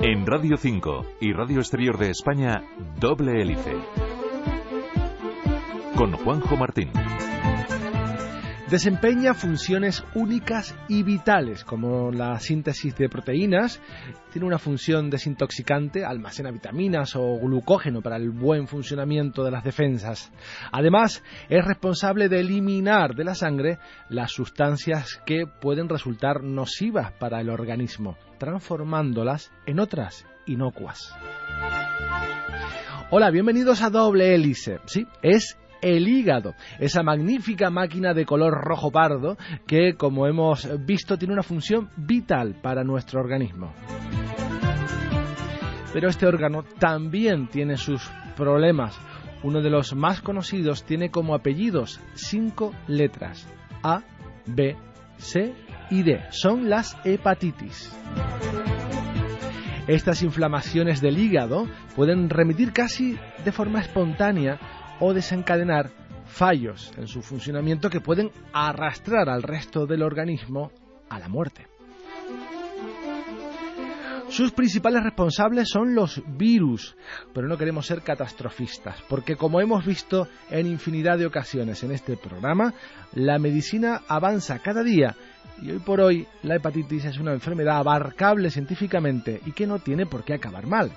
En Radio 5 y Radio Exterior de España, Doble Hélice. Con Juanjo Martín. Desempeña funciones únicas y vitales, como la síntesis de proteínas, tiene una función desintoxicante, almacena vitaminas o glucógeno para el buen funcionamiento de las defensas. Además, es responsable de eliminar de la sangre las sustancias que pueden resultar nocivas para el organismo, transformándolas en otras inocuas. Hola, bienvenidos a Doble Hélice. Sí, es el hígado, esa magnífica máquina de color rojo pardo que, como hemos visto, tiene una función vital para nuestro organismo. Pero este órgano también tiene sus problemas. Uno de los más conocidos tiene como apellidos cinco letras, A, B, C y D. Son las hepatitis. Estas inflamaciones del hígado pueden remitir casi de forma espontánea o desencadenar fallos en su funcionamiento que pueden arrastrar al resto del organismo a la muerte. Sus principales responsables son los virus, pero no queremos ser catastrofistas, porque como hemos visto en infinidad de ocasiones en este programa, la medicina avanza cada día y hoy por hoy la hepatitis es una enfermedad abarcable científicamente y que no tiene por qué acabar mal.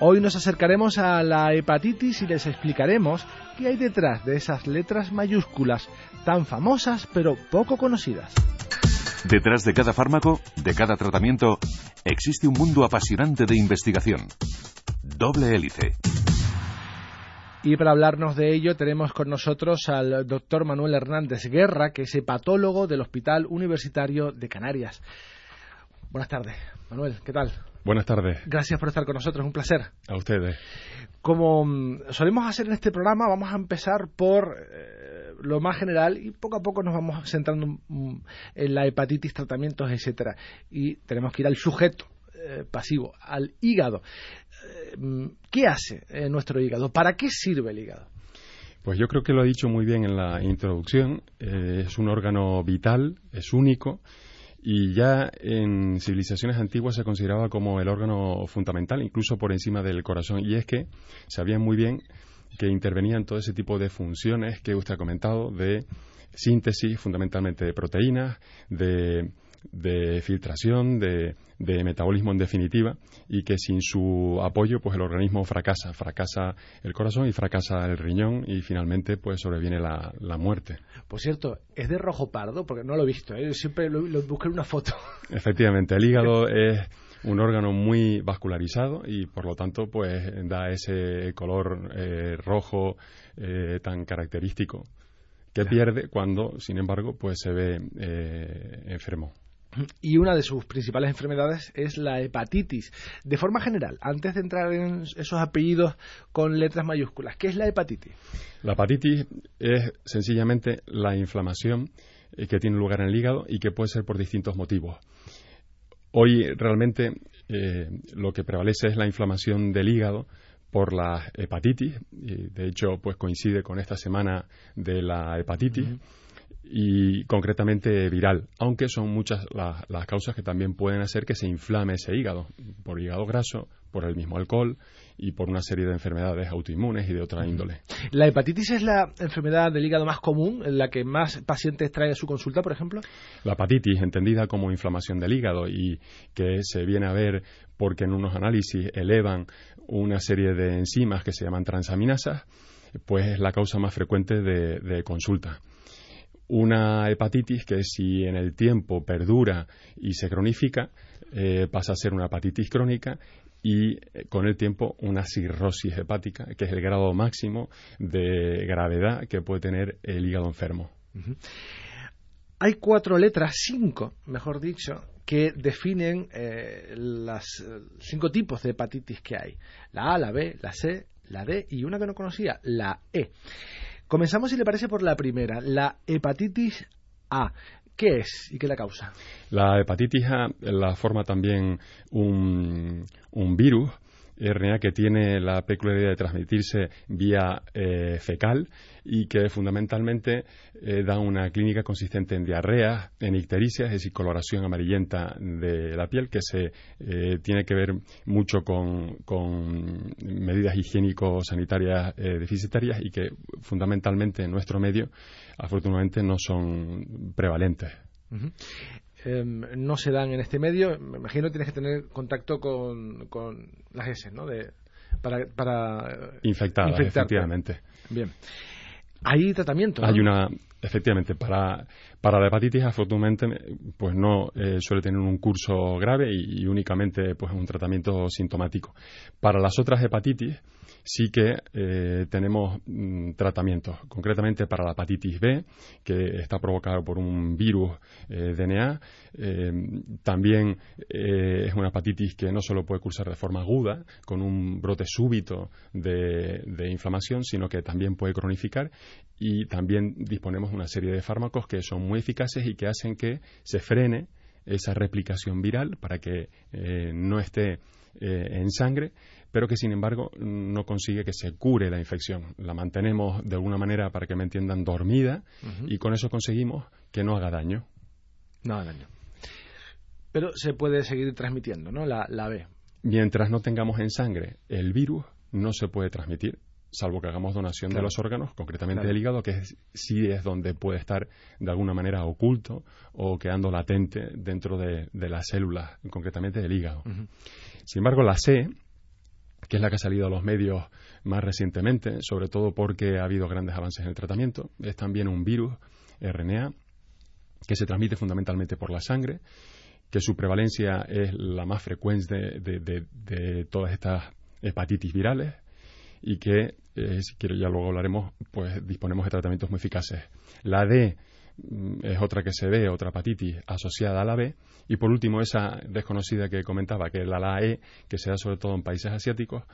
Hoy nos acercaremos a la hepatitis y les explicaremos qué hay detrás de esas letras mayúsculas tan famosas pero poco conocidas. Detrás de cada fármaco, de cada tratamiento, existe un mundo apasionante de investigación. Doble hélice. Y para hablarnos de ello tenemos con nosotros al doctor Manuel Hernández Guerra, que es hepatólogo del Hospital Universitario de Canarias. Buenas tardes, Manuel, ¿qué tal? Buenas tardes. Gracias por estar con nosotros, un placer. A ustedes. Como mm, solemos hacer en este programa, vamos a empezar por eh, lo más general y poco a poco nos vamos centrando mm, en la hepatitis, tratamientos, etcétera. Y tenemos que ir al sujeto eh, pasivo, al hígado. Eh, mm, ¿Qué hace nuestro hígado? ¿Para qué sirve el hígado? Pues yo creo que lo ha dicho muy bien en la introducción. es un órgano vital, es único y ya en civilizaciones antiguas se consideraba como el órgano fundamental, incluso por encima del corazón. Y es que sabían muy bien que intervenían todo ese tipo de funciones que usted ha comentado, de síntesis fundamentalmente de proteínas, de de filtración, de, metabolismo en definitiva, y que sin su apoyo, pues el organismo fracasa, fracasa el corazón y fracasa el riñón y finalmente pues sobreviene la, muerte. Por cierto, es de rojo pardo, porque no lo he visto, ¿eh? siempre lo, busqué en una foto. Efectivamente, el hígado es un órgano muy vascularizado y por lo tanto pues da ese color eh, rojo eh, tan característico que pierde cuando, sin embargo, pues se ve enfermo. Y una de sus principales enfermedades es la hepatitis. De forma general, antes de entrar en esos apellidos con letras mayúsculas, ¿qué es la hepatitis? La hepatitis es sencillamente la inflamación eh, que tiene lugar en el hígado y que puede ser por distintos motivos. Hoy realmente eh, lo que prevalece es la inflamación del hígado por la hepatitis, y de hecho pues coincide con esta semana de la hepatitis y concretamente viral, aunque son muchas las, causas que también pueden hacer que se inflame ese hígado, por hígado graso, por el mismo alcohol y por una serie de enfermedades autoinmunes y de otra índole. ¿La hepatitis es la enfermedad del hígado más común, en la que más pacientes traen a su consulta, por ejemplo? La hepatitis, entendida como inflamación del hígado y que se viene a ver porque en unos análisis elevan una serie de enzimas que se llaman transaminasas, pues es la causa más frecuente de consulta una hepatitis que si en el tiempo perdura y se cronifica, eh, pasa a ser una hepatitis crónica y eh, con el tiempo una cirrosis hepática, que es el grado máximo de gravedad que puede tener el hígado enfermo. Hay cuatro letras, cinco, mejor dicho, que definen eh, las cinco tipos de hepatitis que hay. La A, la B, la C, la D y una que no conocía, la E. Comenzamos, si le parece, por la primera, la hepatitis A. ¿Qué es y qué la causa? La hepatitis A la forma también un, virus RNA que tiene la peculiaridad de transmitirse vía eh, fecal y que fundamentalmente eh, da una clínica consistente en diarrea, en ictericia, es decir, coloración amarillenta de la piel, que se eh, tiene que ver mucho con, medidas higiénico-sanitarias deficitarias y que fundamentalmente en nuestro medio, afortunadamente, no son prevalentes. Em, no se dan en este medio, me imagino que tienes que tener contacto con, con las S, ¿no? De, para, para infectadas, efectivamente. Bien. ¿Hay tratamiento? Hay una, efectivamente, para, para la hepatitis, afortunadamente, pues no eh, suele tener un curso grave y, y, únicamente pues un tratamiento sintomático. Para las otras hepatitis, sí que eh, tenemos mm, tratamientos, concretamente para la hepatitis B, que está provocada por un virus eh, DNA. Eh, también es una hepatitis que no solo puede cursar de forma aguda, con un brote súbito de, de inflamación, sino que también puede cronificar y también disponemos de una serie de fármacos que son muy eficaces y que hacen que se frene esa replicación viral para que no esté en sangre pero que sin embargo no consigue que se cure la infección. La mantenemos de alguna manera, para que me entiendan, dormida y con eso conseguimos que no haga daño. No haga daño. Pero se puede seguir transmitiendo, ¿no? La, B. Mientras no tengamos en sangre el virus, no se puede transmitir, salvo que hagamos donación de los órganos, concretamente del hígado, que sí es donde puede estar de alguna manera oculto o quedando latente dentro de, las células, concretamente del hígado. Sin embargo, la C que es la que ha salido a los medios más recientemente, sobre todo porque ha habido grandes avances en el tratamiento. Es también un virus RNA que se transmite fundamentalmente por la sangre, que su prevalencia es la más frecuente de, todas estas hepatitis virales y que, eh, si ya luego hablaremos, pues disponemos de tratamientos muy eficaces. La D Mm, es otra que se ve, otra hepatitis asociada a la B. Y por último, esa desconocida que comentaba, que es la, la E, que se da sobre todo en países asiáticos,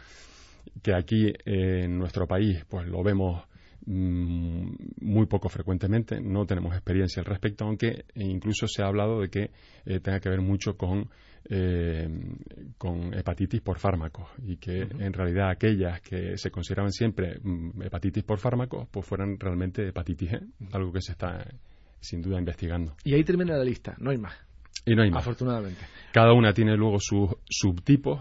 que aquí en nuestro país pues lo vemos mm, muy poco frecuentemente, no tenemos experiencia al respecto, aunque incluso se ha hablado de que eh, tenga que ver mucho con, eh, con hepatitis por fármacos y que en realidad aquellas que se consideraban siempre mm, hepatitis por fármacos pues fueran realmente hepatitis E, algo que se está sin duda investigando. Y ahí termina la lista, no hay más. Y no hay más. Afortunadamente. Cada una tiene luego sus subtipos,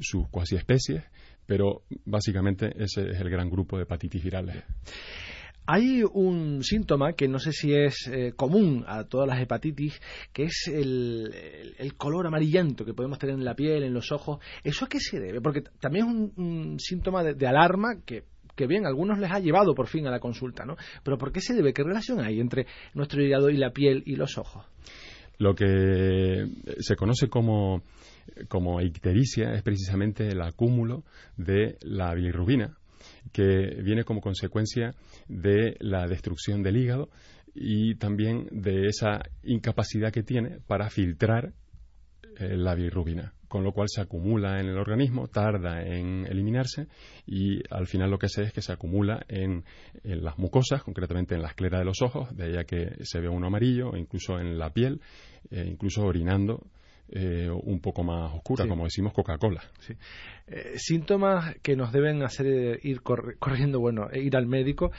sus cuasi especies, pero básicamente ese es el gran grupo de hepatitis virales. Hay un síntoma que no sé si es eh, común a todas las hepatitis, que es el, color amarillento que podemos tener en la piel, en los ojos. ¿Eso a qué se debe? Porque también es un, síntoma de, alarma que que bien, algunos les ha llevado por fin a la consulta, ¿no? Pero ¿por qué se debe? ¿Qué relación hay entre nuestro hígado y la piel y los ojos? Lo que se conoce como, ictericia es precisamente el acúmulo de la bilirrubina, que viene como consecuencia de la destrucción del hígado y también de esa incapacidad que tiene para filtrar eh, la bilirrubina con lo cual se acumula en el organismo, tarda en eliminarse y al final lo que se es que se acumula en, las mucosas, concretamente en la esclera de los ojos, de ahí que se ve uno amarillo, e incluso en la piel, e incluso orinando eh, un poco más oscura, como decimos Coca-Cola. Eh, síntomas que nos deben hacer ir corriendo, bueno, ir al médico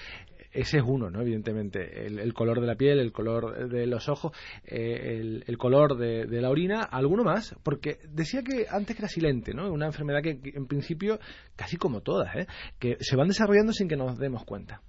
ese es uno, ¿no? Evidentemente, el, color de la piel, el color de los ojos, eh, el, color de, la orina, alguno más, porque decía que antes que era silente, ¿no? Una enfermedad que, que en principio, casi como todas, ¿eh? que se van desarrollando sin que nos demos cuenta.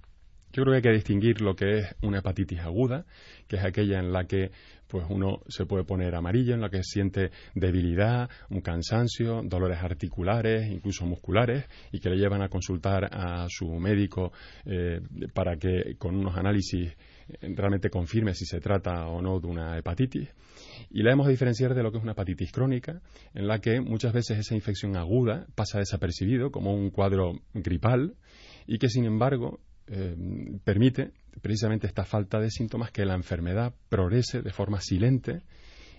Yo creo que hay que distinguir lo que es una hepatitis aguda, que es aquella en la que pues uno se puede poner amarillo, en la que siente debilidad, un cansancio, dolores articulares, incluso musculares, y que le llevan a consultar a su médico eh, para que con unos análisis eh, realmente confirme si se trata o no de una hepatitis. Y la hemos de diferenciar de lo que es una hepatitis crónica, en la que muchas veces esa infección aguda pasa desapercibido como un cuadro gripal y que sin embargo eh, permite precisamente esta falta de síntomas que la enfermedad progrese de forma silente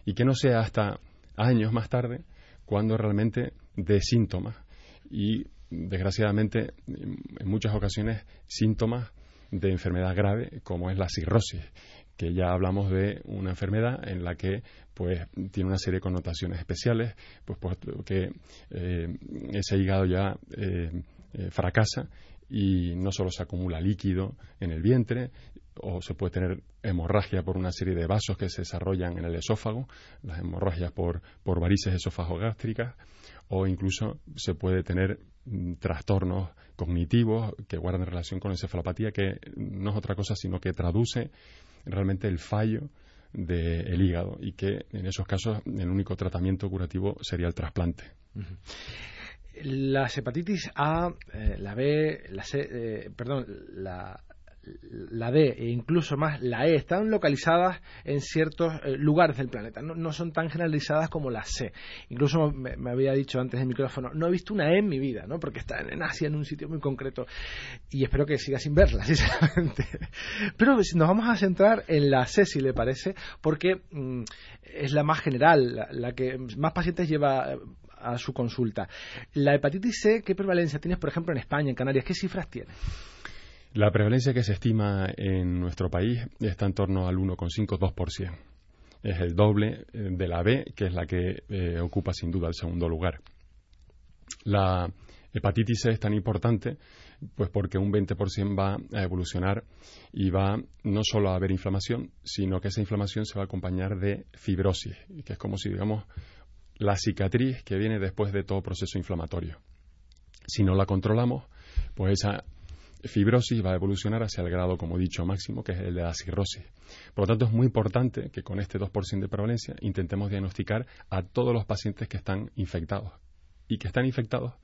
y que no sea hasta años más tarde cuando realmente dé síntomas. Y desgraciadamente en muchas ocasiones síntomas de enfermedad grave como es la cirrosis que ya hablamos de una enfermedad en la que pues tiene una serie de connotaciones especiales, pues porque eh, ese hígado ya eh, eh, fracasa y no solo se acumula líquido en el vientre, o se puede tener hemorragia por una serie de vasos que se desarrollan en el esófago, las hemorragias por, por varices esofagogástricas, o incluso se puede tener mm, trastornos cognitivos que guardan relación con encefalopatía, que no es otra cosa sino que traduce realmente el fallo del hígado y que en esos casos el único tratamiento curativo sería el trasplante. La hepatitis A, eh, la B, la C, eh, perdón, la la D e incluso más la E están localizadas en ciertos eh, lugares del planeta, no, son tan generalizadas como la C. Incluso me, había dicho antes del micrófono, no he visto una E en mi vida, ¿no? porque está en Asia, en un sitio muy concreto, y espero que siga sin verla, sinceramente. Pero nos vamos a centrar en la C, si le parece, porque mm, es la más general, la, que más pacientes lleva a su consulta. La hepatitis C, ¿qué prevalencia tienes, por ejemplo, en España, en Canarias? ¿Qué cifras tienes? La prevalencia que se estima en nuestro país está en torno al 1,5-2%. Es el doble eh, de la B, que es la que eh, ocupa sin duda el segundo lugar. La hepatitis C es tan importante pues porque un 20% va a evolucionar y va no solo a haber inflamación, sino que esa inflamación se va a acompañar de fibrosis, que es como si digamos la cicatriz que viene después de todo proceso inflamatorio. Si no la controlamos, pues esa fibrosis va a evolucionar hacia el grado, como he dicho, máximo, que es el de la cirrosis. Por lo tanto, es muy importante que con este 2% de prevalencia intentemos diagnosticar a todos los pacientes que están infectados y que están infectados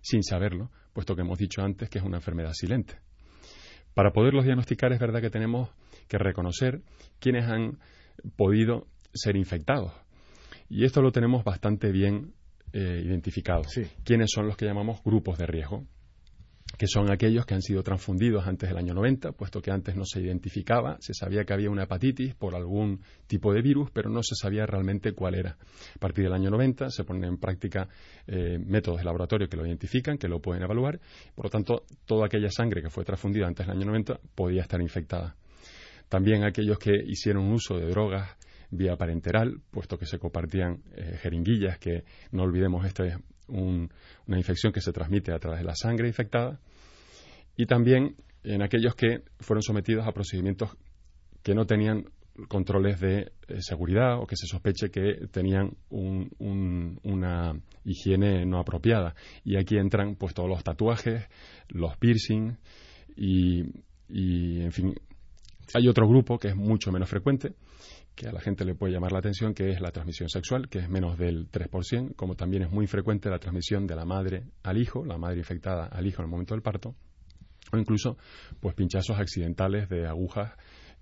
sin saberlo, puesto que hemos dicho antes que es una enfermedad silente. Para poderlos diagnosticar es verdad que tenemos que reconocer quiénes han podido ser infectados. Y esto lo tenemos bastante bien eh, identificado. ¿Quiénes son los que llamamos grupos de riesgo? que son aquellos que han sido transfundidos antes del año 90, puesto que antes no se identificaba, se sabía que había una hepatitis por algún tipo de virus, pero no se sabía realmente cuál era. A partir del año 90 se ponen en práctica eh, métodos de laboratorio que lo identifican, que lo pueden evaluar, por lo tanto, toda aquella sangre que fue transfundida antes del año 90 podía estar infectada. También aquellos que hicieron uso de drogas vía parenteral, puesto que se compartían eh, jeringuillas, que no olvidemos, esta es una infección que se transmite a través de la sangre infectada, y también en aquellos que fueron sometidos a procedimientos que no tenían controles de eh, seguridad o que se sospeche que tenían una higiene no apropiada. Y aquí entran pues todos los tatuajes, los piercings y, y en fin, hay otro grupo que es mucho menos frecuente, que a la gente le puede llamar la atención, que es la transmisión sexual, que es menos del 3%, como también es muy frecuente la transmisión de la madre al hijo, la madre infectada al hijo en el momento del parto, o incluso pues pinchazos accidentales de agujas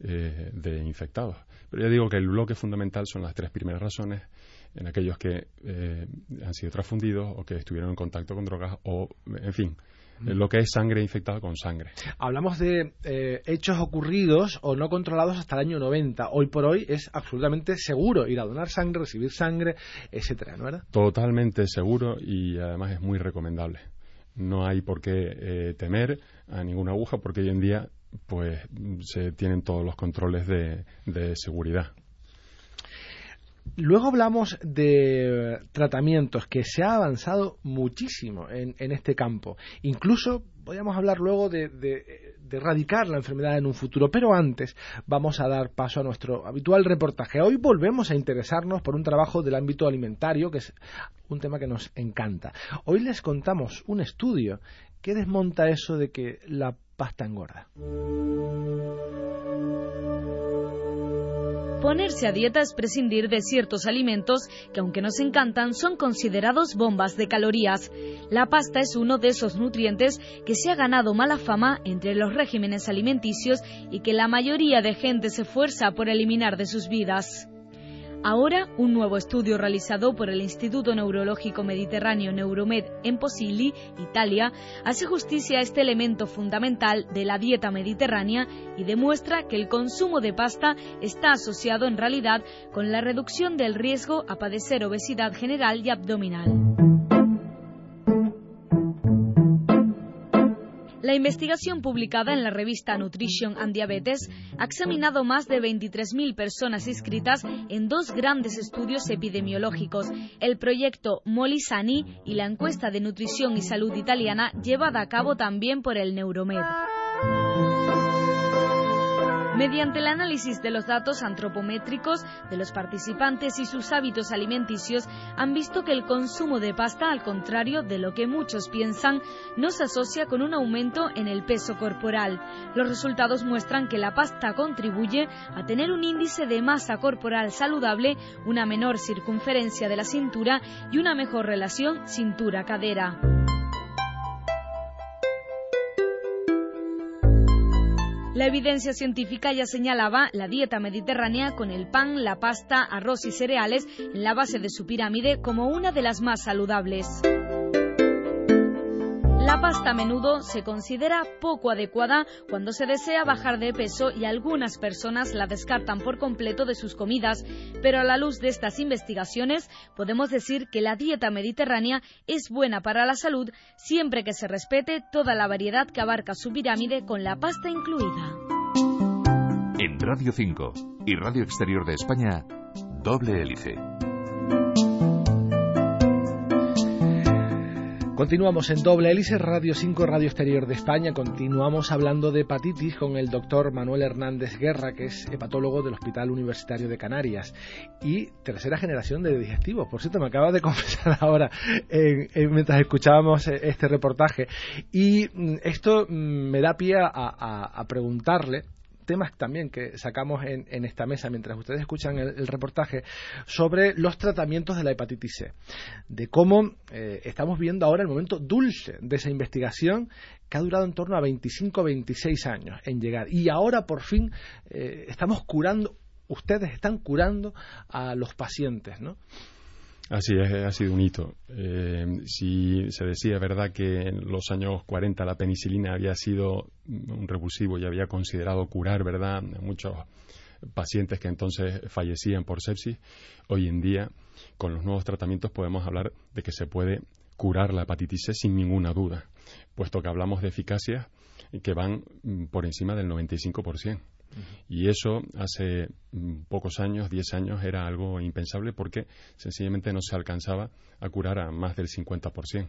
eh, de infectados. Pero ya digo que el bloque fundamental son las tres primeras razones en aquellos que eh, han sido transfundidos o que estuvieron en contacto con drogas o, en fin, lo que es sangre infectada con sangre. Hablamos de eh, hechos ocurridos o no controlados hasta el año 90. Hoy por hoy es absolutamente seguro ir a donar sangre, recibir sangre, etcétera, ¿no era? Totalmente seguro y además es muy recomendable. No hay por qué eh, temer a ninguna aguja porque hoy en día pues se tienen todos los controles de seguridad. Luego hablamos de tratamientos que se ha avanzado muchísimo en, este campo. Incluso podríamos hablar luego de, erradicar la enfermedad en un futuro, pero antes vamos a dar paso a nuestro habitual reportaje. Hoy volvemos a interesarnos por un trabajo del ámbito alimentario, que es un tema que nos encanta. Hoy les contamos un estudio que desmonta eso de que la pasta engorda. Ponerse a dieta es prescindir de ciertos alimentos que aunque nos encantan son considerados bombas de calorías. La pasta es uno de esos nutrientes que se ha ganado mala fama entre los regímenes alimenticios y que la mayoría de gente se esfuerza por eliminar de sus vidas. Ahora, un nuevo estudio realizado por el Instituto Neurológico Mediterráneo Neuromed en Posilli, Italia, hace justicia a este elemento fundamental de la dieta mediterránea y demuestra que el consumo de pasta está asociado en realidad con la reducción del riesgo a padecer obesidad general y abdominal. La investigación publicada en la revista Nutrition and Diabetes ha examinado más de 23.000 personas inscritas en dos grandes estudios epidemiológicos, el proyecto Molisani y la encuesta de nutrición y salud italiana llevada a cabo también por el Neuromed. Mediante el análisis de los datos antropométricos de los participantes y sus hábitos alimenticios, han visto que el consumo de pasta, al contrario de lo que muchos piensan, no se asocia con un aumento en el peso corporal. Los resultados muestran que la pasta contribuye a tener un índice de masa corporal saludable, una menor circunferencia de la cintura y una mejor relación cintura-cadera. La evidencia científica ya señalaba la dieta mediterránea con el pan, la pasta, arroz y cereales en la base de su pirámide como una de las más saludables. La pasta a menudo se considera poco adecuada cuando se desea bajar de peso y algunas personas la descartan por completo de sus comidas, pero a la luz de estas investigaciones podemos decir que la dieta mediterránea es buena para la salud siempre que se respete toda la variedad que abarca su pirámide con la pasta incluida. En Radio 5 y Radio Exterior de España, doble hélice. Continuamos en Doble Hélice, Radio 5, Radio Exterior de España. Continuamos hablando de hepatitis con el doctor Manuel Hernández Guerra, que es hepatólogo del Hospital Universitario de Canarias y tercera generación de digestivos. Por cierto, me acaba de confesar ahora mientras escuchábamos eh, este reportaje. Y mm, esto mm, me da pie a preguntarle temas también que sacamos en, esta mesa mientras ustedes escuchan el, reportaje sobre los tratamientos de la hepatitis C, de cómo eh, estamos viendo ahora el momento dulce de esa investigación que ha durado en torno a 25-26 años en llegar y ahora por fin eh, estamos curando, ustedes están curando a los pacientes, ¿no? Así es, ha sido un hito. Eh, si se decía, verdad, que en los años 40 la penicilina había sido un revulsivo y había considerado curar, verdad, muchos pacientes que entonces fallecían por sepsis, hoy en día, con los nuevos tratamientos, podemos hablar de que se puede curar la hepatitis C sin ninguna duda, puesto que hablamos de eficacias que van mm, por encima del 95%. Y eso hace mm, pocos años, 10 años, era algo impensable porque sencillamente no se alcanzaba a curar a más del 50%.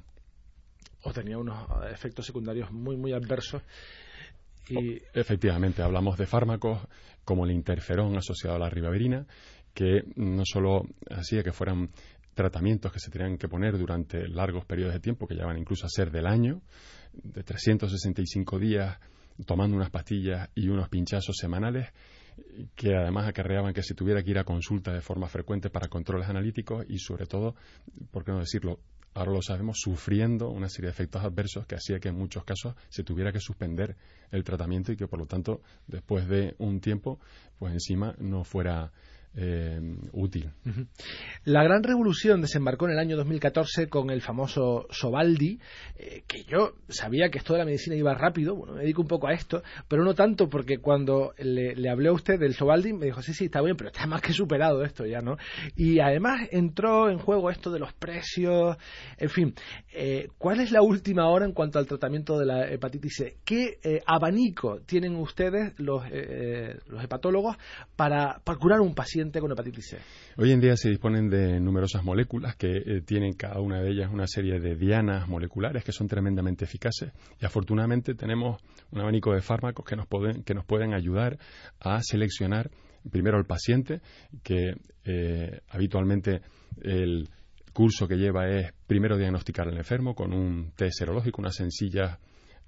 O tenía unos efectos secundarios muy, muy adversos. Y... efectivamente, hablamos de fármacos como el interferón asociado a la ribavirina, que no solo hacía que fueran tratamientos que se tenían que poner durante largos periodos de tiempo, que llevan incluso a ser del año, de 365 días tomando unas pastillas y unos pinchazos semanales que además acarreaban que se tuviera que ir a consulta de forma frecuente para controles analíticos y sobre todo, por qué no decirlo, ahora lo sabemos, sufriendo una serie de efectos adversos que hacía que en muchos casos se tuviera que suspender el tratamiento y que por lo tanto después de un tiempo pues encima no fuera eh, útil. La gran revolución desembarcó en el año 2014 con el famoso Sobaldi, eh, que yo sabía que esto de la medicina iba rápido, bueno, me dedico un poco a esto, pero no tanto porque cuando le, hablé a usted del Sobaldi me dijo, sí, sí, está bien, pero está más que superado esto ya, ¿no? Y además entró en juego esto de los precios, en fin, eh, ¿cuál es la última hora en cuanto al tratamiento de la hepatitis C? ¿Qué abanico tienen ustedes, los, hepatólogos, para, curar un paciente? Con hepatitis C? Hoy en día se disponen de numerosas moléculas que eh, tienen cada una de ellas una serie de dianas moleculares que son tremendamente eficaces y afortunadamente tenemos un abanico de fármacos que nos pueden, que nos pueden ayudar a seleccionar primero al paciente, que eh, habitualmente el curso que lleva es primero diagnosticar al enfermo con un test serológico, una sencilla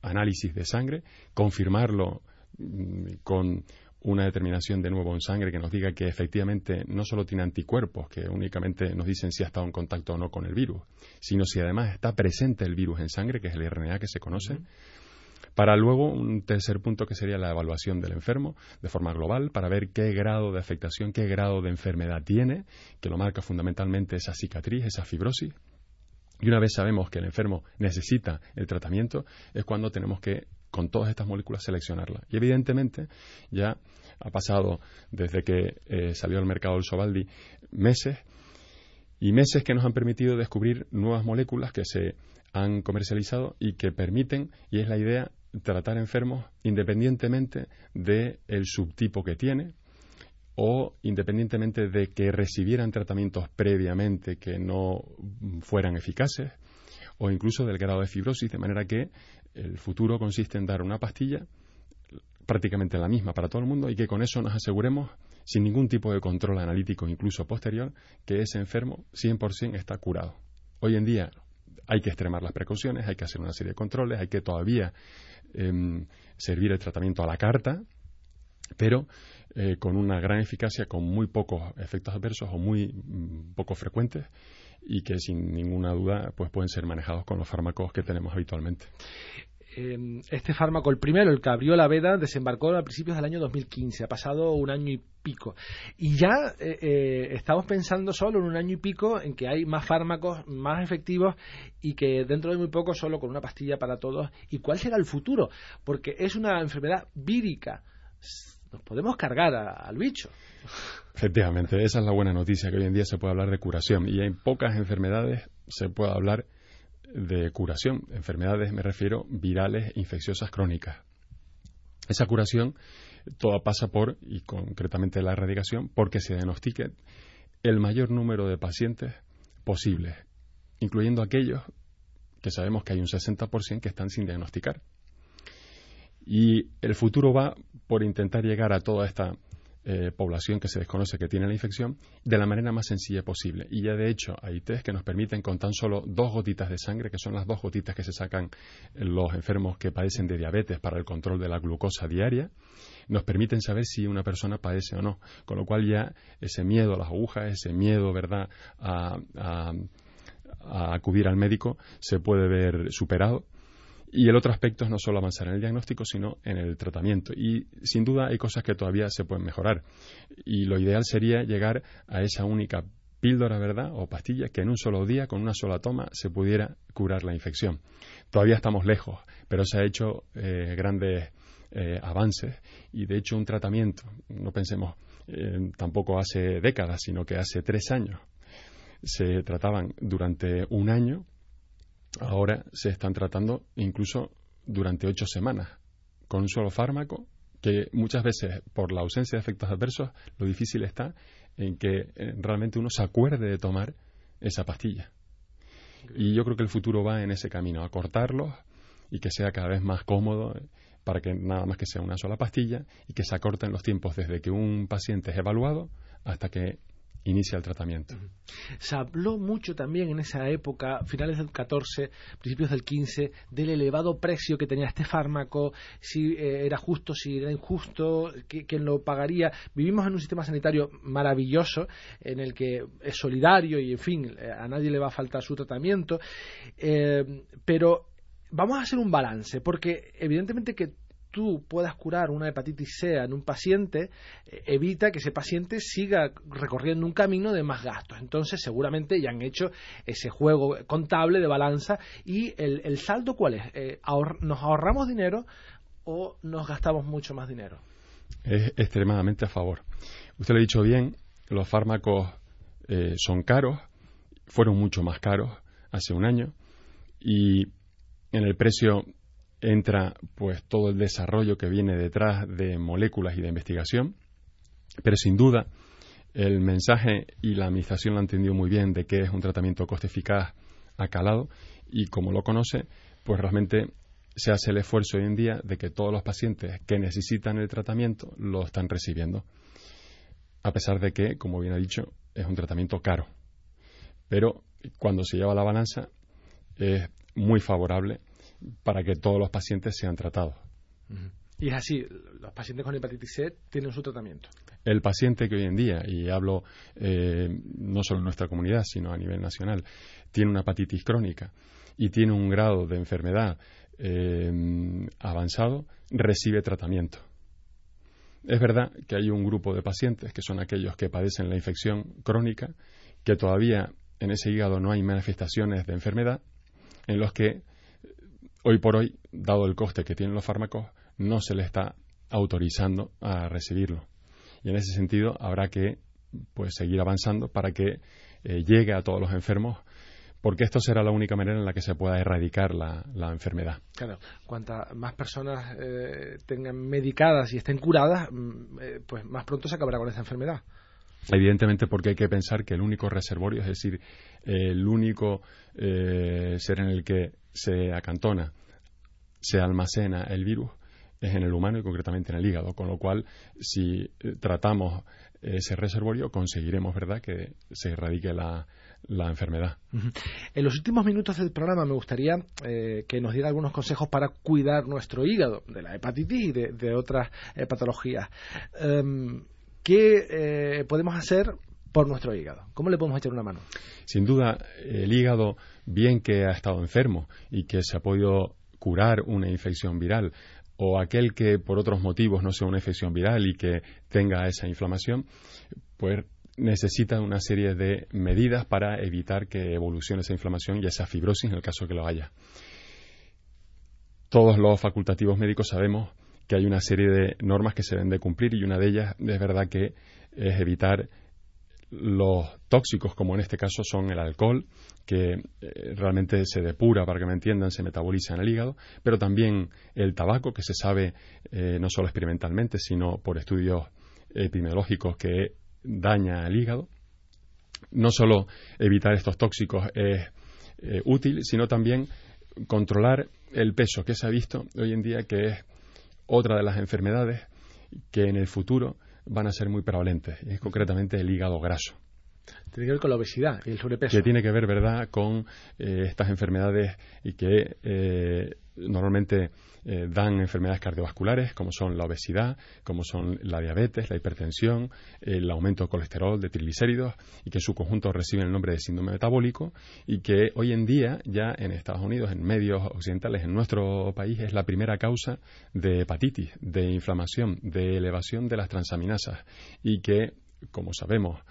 análisis de sangre, confirmarlo mm, con una determinación de nuevo en sangre que nos diga que efectivamente no solo tiene anticuerpos, que únicamente nos dicen si ha estado en contacto o no con el virus, sino si además está presente el virus en sangre, que es el RNA que se conoce. Para luego un tercer punto que sería la evaluación del enfermo de forma global para ver qué grado de afectación, qué grado de enfermedad tiene, que lo marca fundamentalmente esa cicatriz, esa fibrosis. Y una vez sabemos que el enfermo necesita el tratamiento, es cuando tenemos que con todas estas moléculas seleccionarla. Y evidentemente ya ha pasado desde que eh, salió al mercado el Sobaldi meses y meses que nos han permitido descubrir nuevas moléculas que se han comercializado y que permiten, y es la idea, tratar enfermos independientemente del subtipo que tiene o independientemente de que recibieran tratamientos previamente que no fueran eficaces o incluso del grado de fibrosis, de manera que el futuro consiste en dar una pastilla prácticamente la misma para todo el mundo y que con eso nos aseguremos, sin ningún tipo de control analítico, incluso posterior, que ese enfermo 100% está curado. Hoy en día hay que extremar las precauciones, hay que hacer una serie de controles, hay que todavía em, servir el tratamiento a la carta, pero eh, con una gran eficacia, con muy pocos efectos adversos o muy mm, poco frecuentes y que sin ninguna duda pues pueden ser manejados con los fármacos que tenemos habitualmente. Em, este fármaco, el primero, el que abrió la veda, desembarcó a principios del año 2015. Ha pasado un año y pico. Y ya eh, eh, estamos pensando solo en un año y pico en que hay más fármacos más efectivos y que dentro de muy poco solo con una pastilla para todos. ¿Y cuál será el futuro? Porque es una enfermedad vírica. Nos podemos cargar al bicho. Efectivamente, esa es la buena noticia, que hoy en día se puede hablar de curación. Y en pocas enfermedades se puede hablar de curación. Enfermedades me refiero virales, infecciosas, crónicas. Esa curación toda pasa por, y concretamente la erradicación, porque se diagnostique el mayor número de pacientes posibles, incluyendo aquellos que sabemos que hay un 60% que están sin diagnosticar. Y el futuro va por intentar llegar a toda esta eh, población que se desconoce que tiene la infección de la manera más sencilla posible. Y ya de hecho hay test que nos permiten con tan solo dos gotitas de sangre, que son las dos gotitas que se sacan los enfermos que padecen de diabetes para el control de la glucosa diaria, nos permiten saber si una persona padece o no. Con lo cual ya ese miedo a las agujas, ese miedo, ¿verdad?, a acudir al médico se puede ver superado y el otro aspecto es no solo avanzar en el diagnóstico, sino en el tratamiento. Y sin duda hay cosas que todavía se pueden mejorar. Y lo ideal sería llegar a esa única píldora, ¿verdad? O pastilla que en un solo día, con una sola toma, se pudiera curar la infección. Todavía estamos lejos, pero se ha hecho eh, grandes eh, avances y de hecho un tratamiento, no pensemos eh, tampoco hace décadas, sino que hace tres años, se trataban durante un año ahora se están tratando incluso durante ocho semanas con un solo fármaco que muchas veces por la ausencia de efectos adversos lo difícil está en que eh, realmente uno se acuerde de tomar esa pastilla. Y yo creo que el futuro va en ese camino, a cortarlos y que sea cada vez más cómodo para que nada más que sea una sola pastilla y que se acorten los tiempos desde que un paciente es evaluado hasta que inicia el tratamiento. Se habló mucho también en esa época, finales del 14, principios del 15, del elevado precio que tenía este fármaco, si eh, era justo, si era injusto, quién lo pagaría. Vivimos en un sistema sanitario maravilloso en el que es solidario y, en fin, eh, a nadie le va a faltar su tratamiento, eh, pero vamos a hacer un balance, porque evidentemente que tú puedas curar una hepatitis C en un paciente, eh, evita que ese paciente siga recorriendo un camino de más gastos. Entonces, seguramente ya han hecho ese juego contable de balanza. ¿Y el, saldo cuál es? Eh, ¿Nos ahorramos dinero o nos gastamos mucho más dinero? Es extremadamente a favor. Usted lo ha dicho bien, los fármacos eh, son caros, fueron mucho más caros hace un año y en el precio entra pues todo el desarrollo que viene detrás de moléculas y de investigación, pero sin duda el mensaje y la administración lo han entendido muy bien de que es un tratamiento coste eficaz, acalado, y como lo conoce, pues realmente se hace el esfuerzo hoy en día de que todos los pacientes que necesitan el tratamiento lo están recibiendo, a pesar de que, como bien ha dicho, es un tratamiento caro. Pero cuando se lleva la balanza es muy favorable para que todos los pacientes sean tratados. Y es así, los pacientes con hepatitis C tienen su tratamiento. El paciente que hoy en día, y hablo eh, no solo en nuestra comunidad, sino a nivel nacional, tiene una hepatitis crónica y tiene un grado de enfermedad eh, avanzado, recibe tratamiento. Es verdad que hay un grupo de pacientes que son aquellos que padecen la infección crónica, que todavía en ese hígado no hay manifestaciones de enfermedad, en los que hoy por hoy, dado el coste que tienen los fármacos, no se le está autorizando a recibirlo. Y en ese sentido habrá que pues seguir avanzando para que eh, llegue a todos los enfermos porque esto será la única manera en la que se pueda erradicar la, enfermedad. Claro, cuantas más personas eh, tengan medicadas y estén curadas, mm, eh, pues más pronto se acabará con esa enfermedad. Evidentemente, porque hay que pensar que el único reservorio, es decir, el único eh, ser en el que se acantona, se almacena el virus, es en el humano y concretamente en el hígado, con lo cual si tratamos ese reservorio conseguiremos verdad que se erradique la, la enfermedad. En los últimos minutos del programa me gustaría eh, que nos diera algunos consejos para cuidar nuestro hígado de la hepatitis y de, otras eh, patologías. Em, ¿Qué eh, podemos hacer por nuestro hígado? ¿Cómo le podemos echar una mano? Sin duda, el hígado, bien que ha estado enfermo y que se ha podido curar una infección viral, o aquel que por otros motivos no sea una infección viral y que tenga esa inflamación, pues necesita una serie de medidas para evitar que evolucione esa inflamación y esa fibrosis en el caso que lo haya. Todos los facultativos médicos sabemos que hay una serie de normas que se deben de cumplir y una de ellas es verdad que es evitar los tóxicos, como en este caso son el alcohol, que eh, realmente se depura, para que me entiendan, se metaboliza en el hígado, pero también el tabaco, que se sabe eh, no solo experimentalmente, sino por estudios epidemiológicos que daña al hígado. No solo evitar estos tóxicos es eh, útil, sino también controlar el peso, que se ha visto hoy en día que es otra de las enfermedades que en el futuro van a ser muy prevalentes, es concretamente el hígado graso. Tiene que ver con la obesidad y el sobrepeso. Que tiene que ver, ¿verdad?, con eh, estas enfermedades y que eh, normalmente eh, dan enfermedades cardiovasculares como son la obesidad, como son la diabetes, la hipertensión, el aumento de colesterol, de triglicéridos y que en su conjunto reciben el nombre de síndrome metabólico y que hoy en día ya en Estados Unidos, en medios occidentales, en nuestro país es la primera causa de hepatitis, de inflamación, de elevación de las transaminasas y que, como sabemos,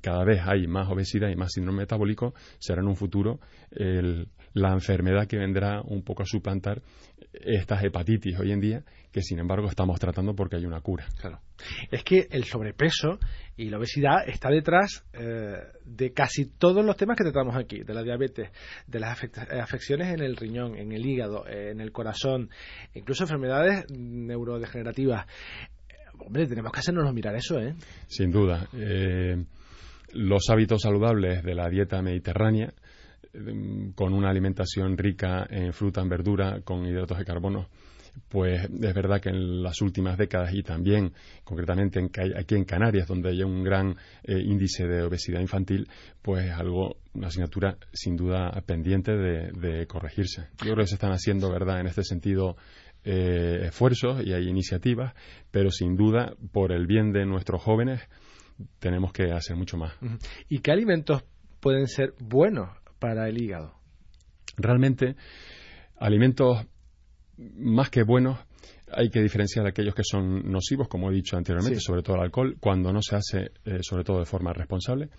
cada vez hay más obesidad y más síndrome metabólico, será en un futuro la enfermedad que vendrá un poco a suplantar estas hepatitis hoy en día, que sin embargo estamos tratando porque hay una cura. Claro. Es que el sobrepeso y la obesidad está detrás eh, de casi todos los temas que tratamos aquí, de la diabetes, de las afecciones en el riñón, en el hígado, en el corazón, incluso enfermedades neurodegenerativas hombre, tenemos que hacernos mirar eso, ¿eh? Sin duda. Eh, los hábitos saludables de la dieta mediterránea, mm, con una alimentación rica en fruta, en verdura, con hidratos de carbono, pues es verdad que en las últimas décadas y también concretamente aquí en Canarias, donde hay un gran eh, índice de obesidad infantil, pues algo, una asignatura sin duda pendiente de, de, corregirse. Yo creo que se están haciendo, ¿verdad?, en este sentido eh, esfuerzos y hay iniciativas, pero sin duda, por el bien de nuestros jóvenes, tenemos que hacer mucho más. ¿Y qué alimentos pueden ser buenos para el hígado? Realmente, alimentos más que buenos, hay que diferenciar aquellos que son nocivos, como he dicho anteriormente, sobre todo el alcohol, cuando no se hace, eh, sobre todo de forma responsable,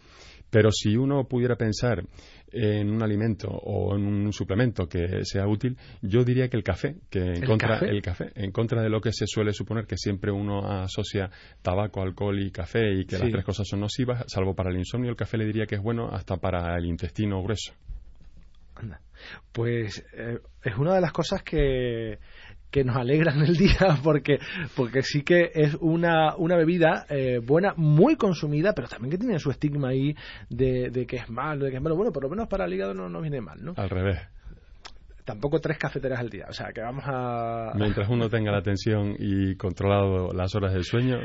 pero si uno pudiera pensar en un alimento o en un suplemento que sea útil, yo diría que el café, que en ¿El contra café? el café, en contra de lo que se suele suponer que siempre uno asocia tabaco, alcohol y café y que las tres cosas son nocivas, salvo para el insomnio, el café le diría que es bueno hasta para el intestino grueso. Pues eh, es una de las cosas que que nos alegran el día porque, porque sí que es una, una bebida eh, buena, muy consumida, pero también que tiene su estigma ahí de, de, que es malo, de que es malo. Bueno, por lo menos para el hígado no, no viene mal, ¿no? Al revés tampoco tres cafeteras al día. O sea, que vamos a... Mientras uno tenga la atención y controlado las horas del sueño,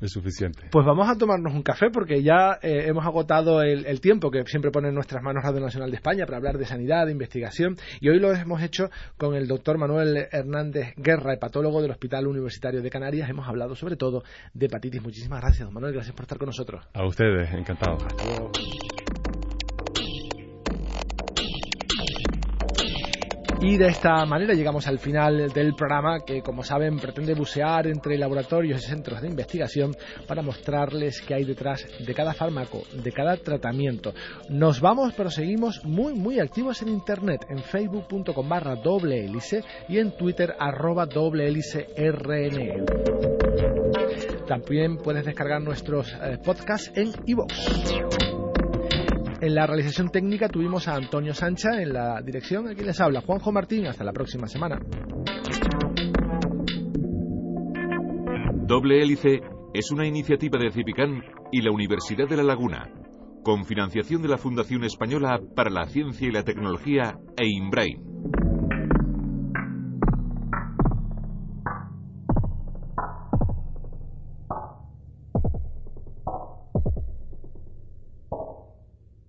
es suficiente. Pues vamos a tomarnos un café porque ya eh, hemos agotado el, tiempo que siempre pone en nuestras manos Radio Nacional de España para hablar de sanidad, de investigación. Y hoy lo hemos hecho con el doctor Manuel Hernández Guerra, hepatólogo del Hospital Universitario de Canarias. Hemos hablado sobre todo de hepatitis. Muchísimas gracias, don Manuel. Gracias por estar con nosotros. A ustedes, encantado. Y de esta manera llegamos al final del programa que, como saben, pretende bucear entre laboratorios y centros de investigación para mostrarles qué hay detrás de cada fármaco, de cada tratamiento. Nos vamos, pero seguimos muy, muy activos en Internet, en facebook.com barra doble hélice y en Twitter arroba RN. También puedes descargar nuestros eh, podcasts en iVoox. En la realización técnica tuvimos a Antonio Sancha en la dirección. Aquí les habla Juanjo Martín. Hasta la próxima semana. Doble Hélice es una iniciativa de Cipicán y la Universidad de La Laguna, con financiación de la Fundación Española para la Ciencia y la Tecnología e.